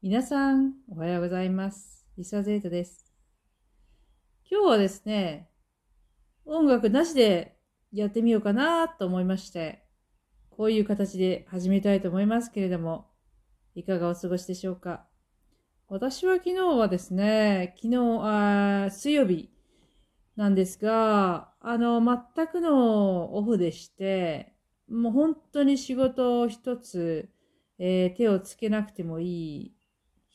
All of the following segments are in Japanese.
皆さん、おはようございます。リサゼータです。今日はですね、音楽なしでやってみようかなと思いまして、こういう形で始めたいと思いますけれども、いかがお過ごしでしょうか。私は昨日はですね、昨日、あ水曜日なんですが、あの、全くのオフでして、もう本当に仕事を一つ、えー手をつけなくてもいい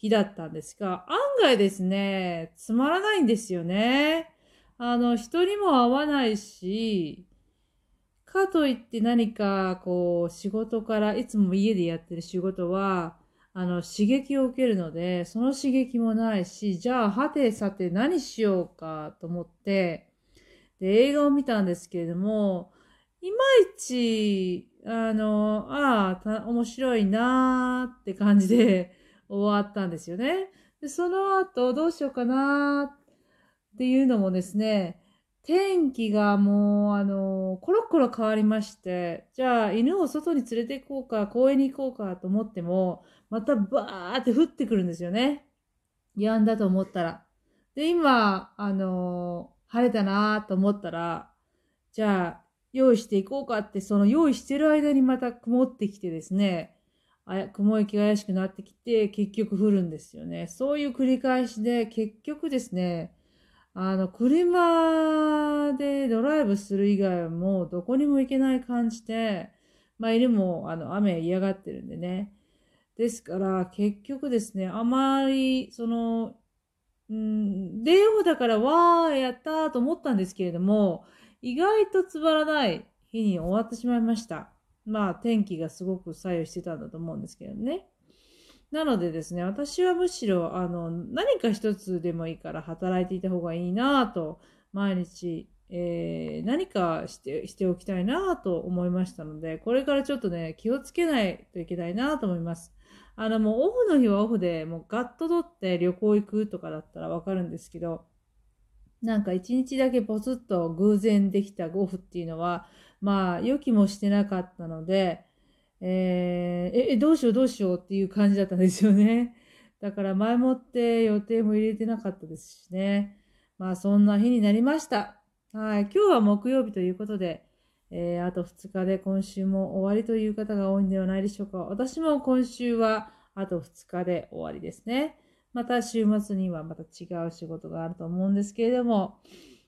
日だったんですが、案外ですね、つまらないんですよね。あの、人にも会わないし、かといって何か、こう、仕事から、いつも家でやってる仕事は、あの、刺激を受けるので、その刺激もないし、じゃあ、はてさて何しようかと思って、で、映画を見たんですけれども、いまいち、あの、ああ、面白いなーって感じで終わったんですよね。で、その後、どうしようかなっていうのもですね、天気がもう、あの、コロコロ変わりまして、じゃあ、犬を外に連れて行こうか、公園に行こうかと思っても、またバーって降ってくるんですよね。止んだと思ったら。で、今、あの、晴れたなと思ったら、じゃあ、用意していこうかって、その用意してる間にまた曇ってきてですね、あや雲行きが怪しくなってきて、結局降るんですよね。そういう繰り返しで、結局ですね、あの、車でドライブする以外はもうどこにも行けない感じで、まあ、犬もあの雨嫌がってるんでね。ですから、結局ですね、あまり、その、うん、デーオだから、わー、やったーと思ったんですけれども、意外とつまらない日に終わってしまいました。まあ、天気がすごく左右してたんだと思うんですけどね。なのでですね、私はむしろ、あの、何か一つでもいいから働いていた方がいいなぁと、毎日、えー何かして、しておきたいなぁと思いましたので、これからちょっとね、気をつけないといけないなぁと思います。あの、もうオフの日はオフで、もうガッと取って旅行行くとかだったらわかるんですけど、なんか一日だけポツッと偶然できたオフっていうのは、まあ、予期もしてなかったので、えーえ、どうしようどうしようっていう感じだったんですよね。だから前もって予定も入れてなかったですしね。まあそんな日になりました。はい。今日は木曜日ということで、えーあと2日で今週も終わりという方が多いんではないでしょうか。私も今週はあと2日で終わりですね。また週末にはまた違う仕事があると思うんですけれども、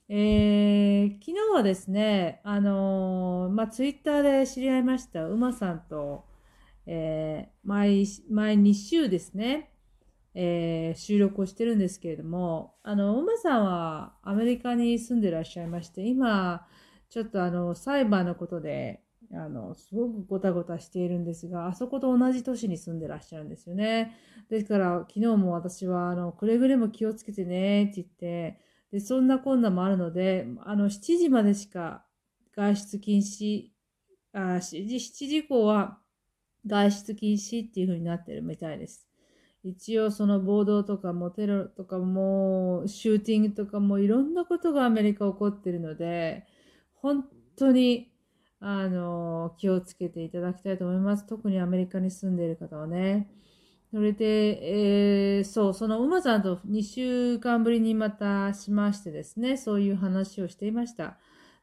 えーはですね、あのーまあ、ツイッターで知り合いました、馬さんと、えー毎、毎2週ですね、えー収録をしてるんですけれども、あの、馬さんはアメリカに住んでらっしゃいまして、今、ちょっとあの、裁判のことで、あの、すごくごたごたしているんですが、あそこと同じ都市に住んでらっしゃるんですよね。ですから、昨日も私は、あの、くれぐれも気をつけてね、って言って、で、そんな困難もあるので、あの、7時までしか外出禁止、あ、7時、7時以降は外出禁止っていう風になってるみたいです。一応その暴動とかもテロとかもシューティングとかもいろんなことがアメリカ起こってるので、本当にあの気をつけていただきたいと思います。特にアメリカに住んでいる方はね。それで、えーそう、その馬さんと2週間ぶりにまたしましてですね、そういう話をしていました。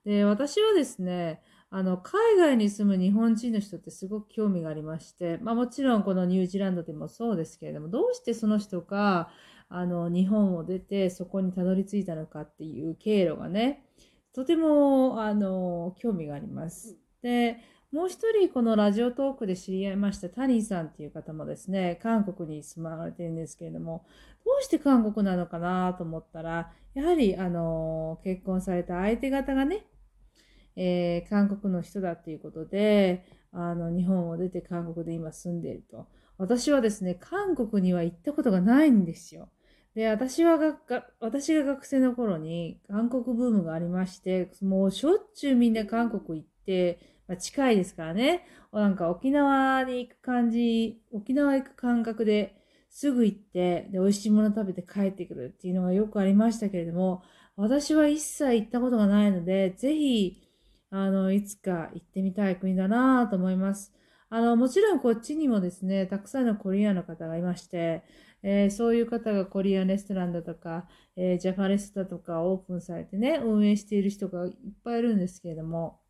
で、私はですね、あの、海外に住む日本人の人ってすごく興味がありまして、まあもちろんこのニュージーランドでもそうですけれども、どうしてその人が、あの、日本を出てそこにたどり着いたのかっていう経路がね、とても、あの、興味があります。で、もう一人このラジオトークで知り合いましたタニーさんっていう方もですね、韓国に住まわれてるんですけれども、どうして韓国なのかなと思ったら、やはり、あの、結婚された相手方がね、えー韓国の人だっていうことで、あの、日本を出て韓国で今住んでいると。私はですね、韓国には行ったことがないんですよ。で、私はが、私が学生の頃に韓国ブームがありまして、もうしょっちゅうみんな韓国行って、まあ、近いですからね、なんか沖縄に行く感じ、沖縄行く感覚ですぐ行って、で、美味しいもの食べて帰ってくるっていうのがよくありましたけれども、私は一切行ったことがないので、ぜひ、あの、いつか行ってみたい国だなと思います。あの、もちろんこっちにもですね、たくさんのコリアンの方がいまして、えー、そういう方がコリアンレストランだとか、えー、ジャパレスだとかオープンされてね、運営している人がいっぱいいるんですけれども、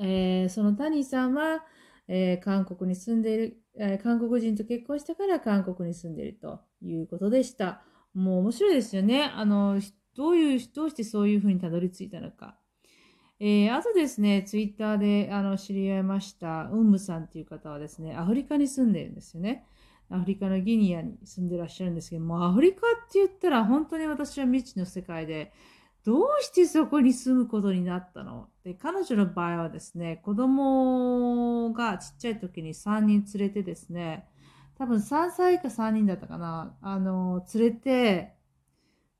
えー、その谷さんは、え韓国に住んでいる、え韓国人と結婚したから韓国に住んでいるということでした。もう面白いですよね。あの、どういう、どうしてそういうふうにたどり着いたのか。えー、あとですね、ツイッターであの知り合いました、ウンムさんっていう方はですね、アフリカに住んでるんですよね。アフリカのギニアに住んでらっしゃるんですけども、アフリカって言ったら本当に私は未知の世界で、どうしてそこに住むことになったの？で、彼女の場合はですね、子供がちっちゃい時に3人連れてですね、多分3歳か3人だったかな、あの、連れて、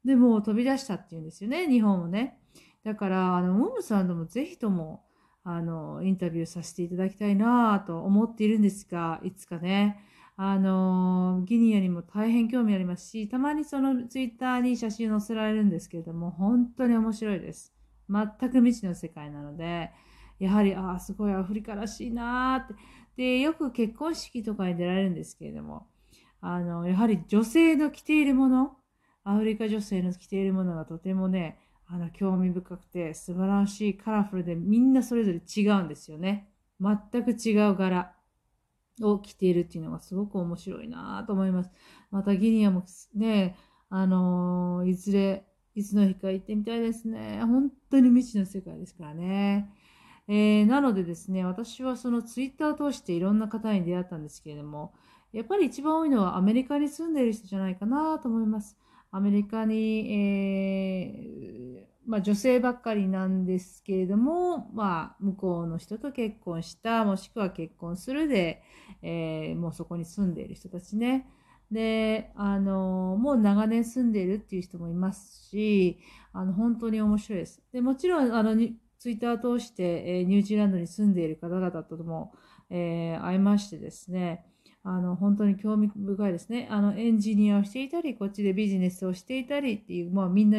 でも飛び出したっていうんですよね、日本をね。だから、あの、モムさんともぜひとも、あの、インタビューさせていただきたいなと思っているんですが、いつかね、あの、ギニアにも大変興味ありますし、たまにそのツイッターに写真載せられるんですけれども、本当に面白いです。全く未知の世界なので、やはり、ああ、すごいアフリカらしいなって。で、よく結婚式とかに出られるんですけれども、あの、やはり女性の着ているもの、アフリカ女性の着ているものがとてもね、あの、興味深くて素晴らしいカラフルでみんなそれぞれ違うんですよね。全く違う柄を着ているっていうのがすごく面白いなと思います。またギニアもね、あのー、いずれ、いつの日か行ってみたいですね。本当に未知の世界ですからね。えー、なのでですね、私はそのツイッターを通していろんな方に出会ったんですけれども、やっぱり一番多いのはアメリカに住んでいる人じゃないかなと思います。アメリカに、えー、まあ、女性ばっかりなんですけれども、まあ、向こうの人と結婚した、もしくは結婚するで、えー、もうそこに住んでいる人たちね。で、あの、もう長年住んでいるっていう人もいますし、あの、本当に面白いです。で、もちろん、あの、ツイッターを通して、えー、ニュージーランドに住んでいる方々とも、えー、会いましてですね、あの、本当に興味深いですね。あの、エンジニアをしていたり、こっちでビジネスをしていたりっていう、まあみんな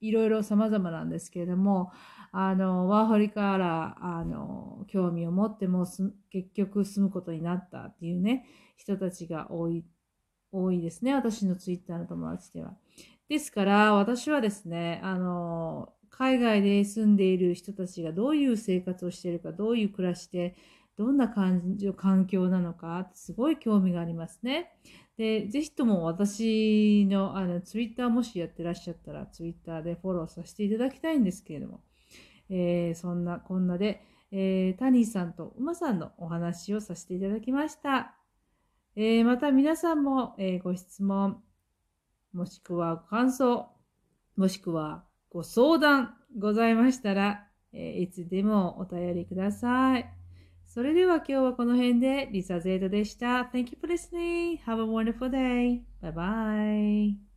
いろいろ様々なんですけれども、あの、ワーホリから、あの、興味を持っても結局住むことになったっていうね、人たちが多い、多いですね。私のツイッターの友達では。ですから、私はですね、あの、海外で住んでいる人たちがどういう生活をしているか、どういう暮らしで、どんな感じ環境なのか、すごい興味がありますね。で、ぜひとも私のあのツイッターもしやってらっしゃったら、ツイッターでフォローさせていただきたいんですけれども、えー、そんなこんなで、えー、タニーさんと馬さんのお話をさせていただきました。えー、また皆さんも、えご質問、もしくはご感想、もしくはご相談ございましたら、えいつでもお便りください。それでは今日はこの辺でリサ・ゼータでした。Thank you for listening. Have a wonderful day. Bye bye.